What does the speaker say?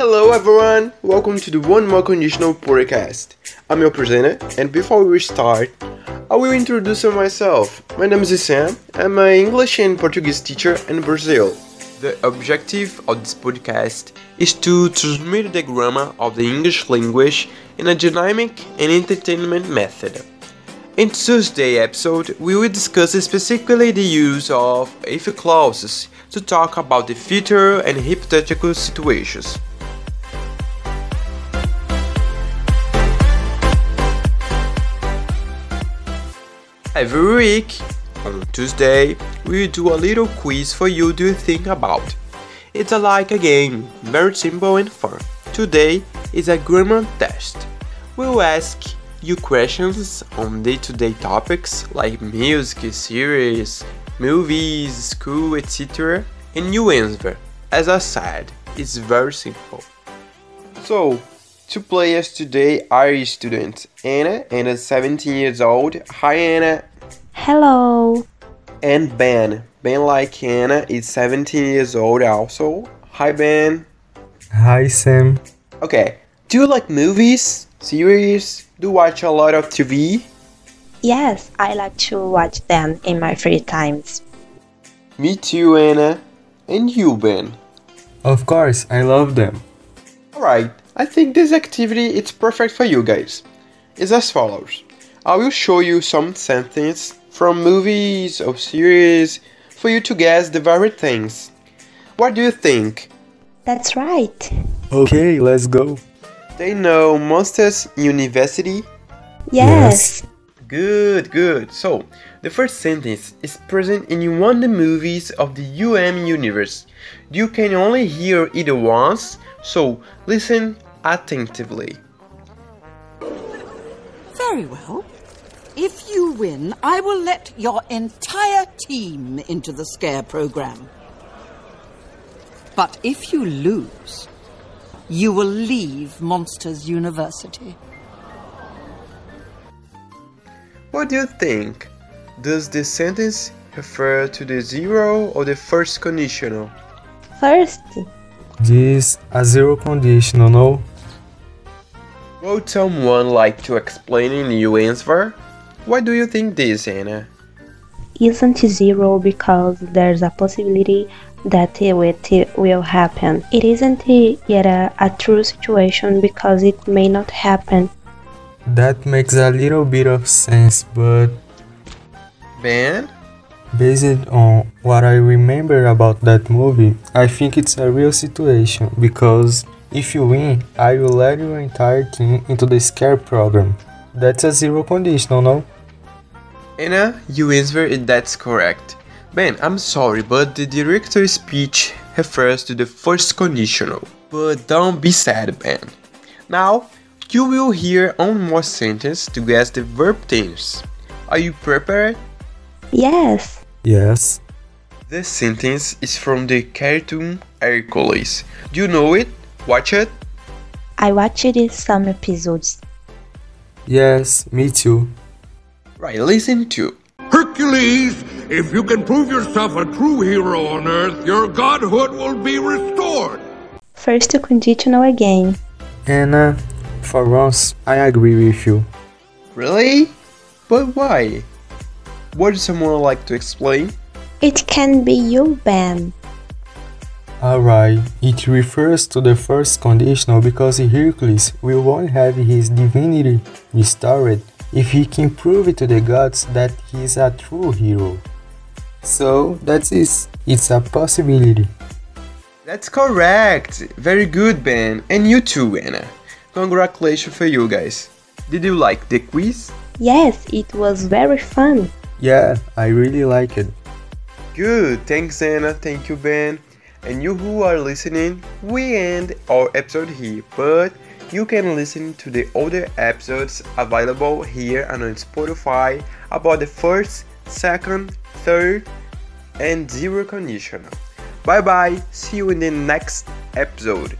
Hello everyone, welcome to the One More Conditional podcast. I'm your presenter, and before we start, I will introduce myself. My name is Sam. I'm an English and Portuguese teacher in Brazil. The objective of this podcast is to transmit the grammar of the English language in a dynamic and entertainment method. In Tuesday episode, we will discuss specifically the use of if clauses to talk about the future and hypothetical situations. Every week, on Tuesday, we do a little quiz for you to think about. It's a like a game, very simple and fun. Today is a grammar test. We'll ask you questions on day-to-day topics like music, series, movies, school, etc. And you answer. As I said, it's very simple. So, two players today are students. Anna, Anna 17 years old. Hi Anna. Hello. And Ben. Ben like Anna is 17 years old also. Hi Ben. Hi Sam. Okay. Do you like movies? Series? Do you watch a lot of TV? Yes, I like to watch them in my free times. Me too, Anna. And you, Ben? Of course, I love them. Alright, I think this activity is perfect for you guys. It's as follows. I will show you some sentences from movies or series for you to guess the very things. What do you think? That's right. Okay, let's go. They know Monsters University? Yes. Good, good. So, the first sentence is present in one of the movies of the UM universe. You can only hear it once, so listen attentively. Very well. If you win, I will let your entire team into the scare program. But if you lose, you will leave Monsters University. What do you think? Does the sentence refer to the zero or the first conditional? First, This a zero conditional, no? Would someone like to explain in your answer? Why do you think this, Anna? isn't zero because there's a possibility that it will happen. It isn't yet a, a true situation because it may not happen. That makes a little bit of sense, but Ben? based on what I remember about that movie, I think it's a real situation because if you win, I will let your entire team into the scare program. That's a zero conditional, no? Anna, you answered that's correct. Ben, I'm sorry, but the director's speech refers to the first conditional. But don't be sad, Ben. Now, you will hear one more sentence to guess the verb tense. Are you prepared? Yes. Yes. This sentence is from the cartoon Hercules. Do you know it? Watch it? I watched some episodes. Yes, me too. Right, listen to. Hercules, if you can prove yourself a true hero on Earth, your godhood will be restored. First conditional again. And uh, for once, I agree with you. Really? But why? Would someone like to explain? It can be you, Ben. Alright, it refers to the first conditional because Hercules will only have his divinity restored if he can prove to the gods that he is a true hero. So that's it. It's a possibility. That's correct. Very good, Ben. And you too, Anna. Congratulations for you guys. Did you like the quiz? Yes, it was very fun. Yeah, I really like it. Good. Thanks, Anna. Thank you, Ben. And you who are listening, we end our episode here, but you can listen to the other episodes available here and on Spotify about the first, second, third, and zero conditional. Bye bye. See you in the next episode.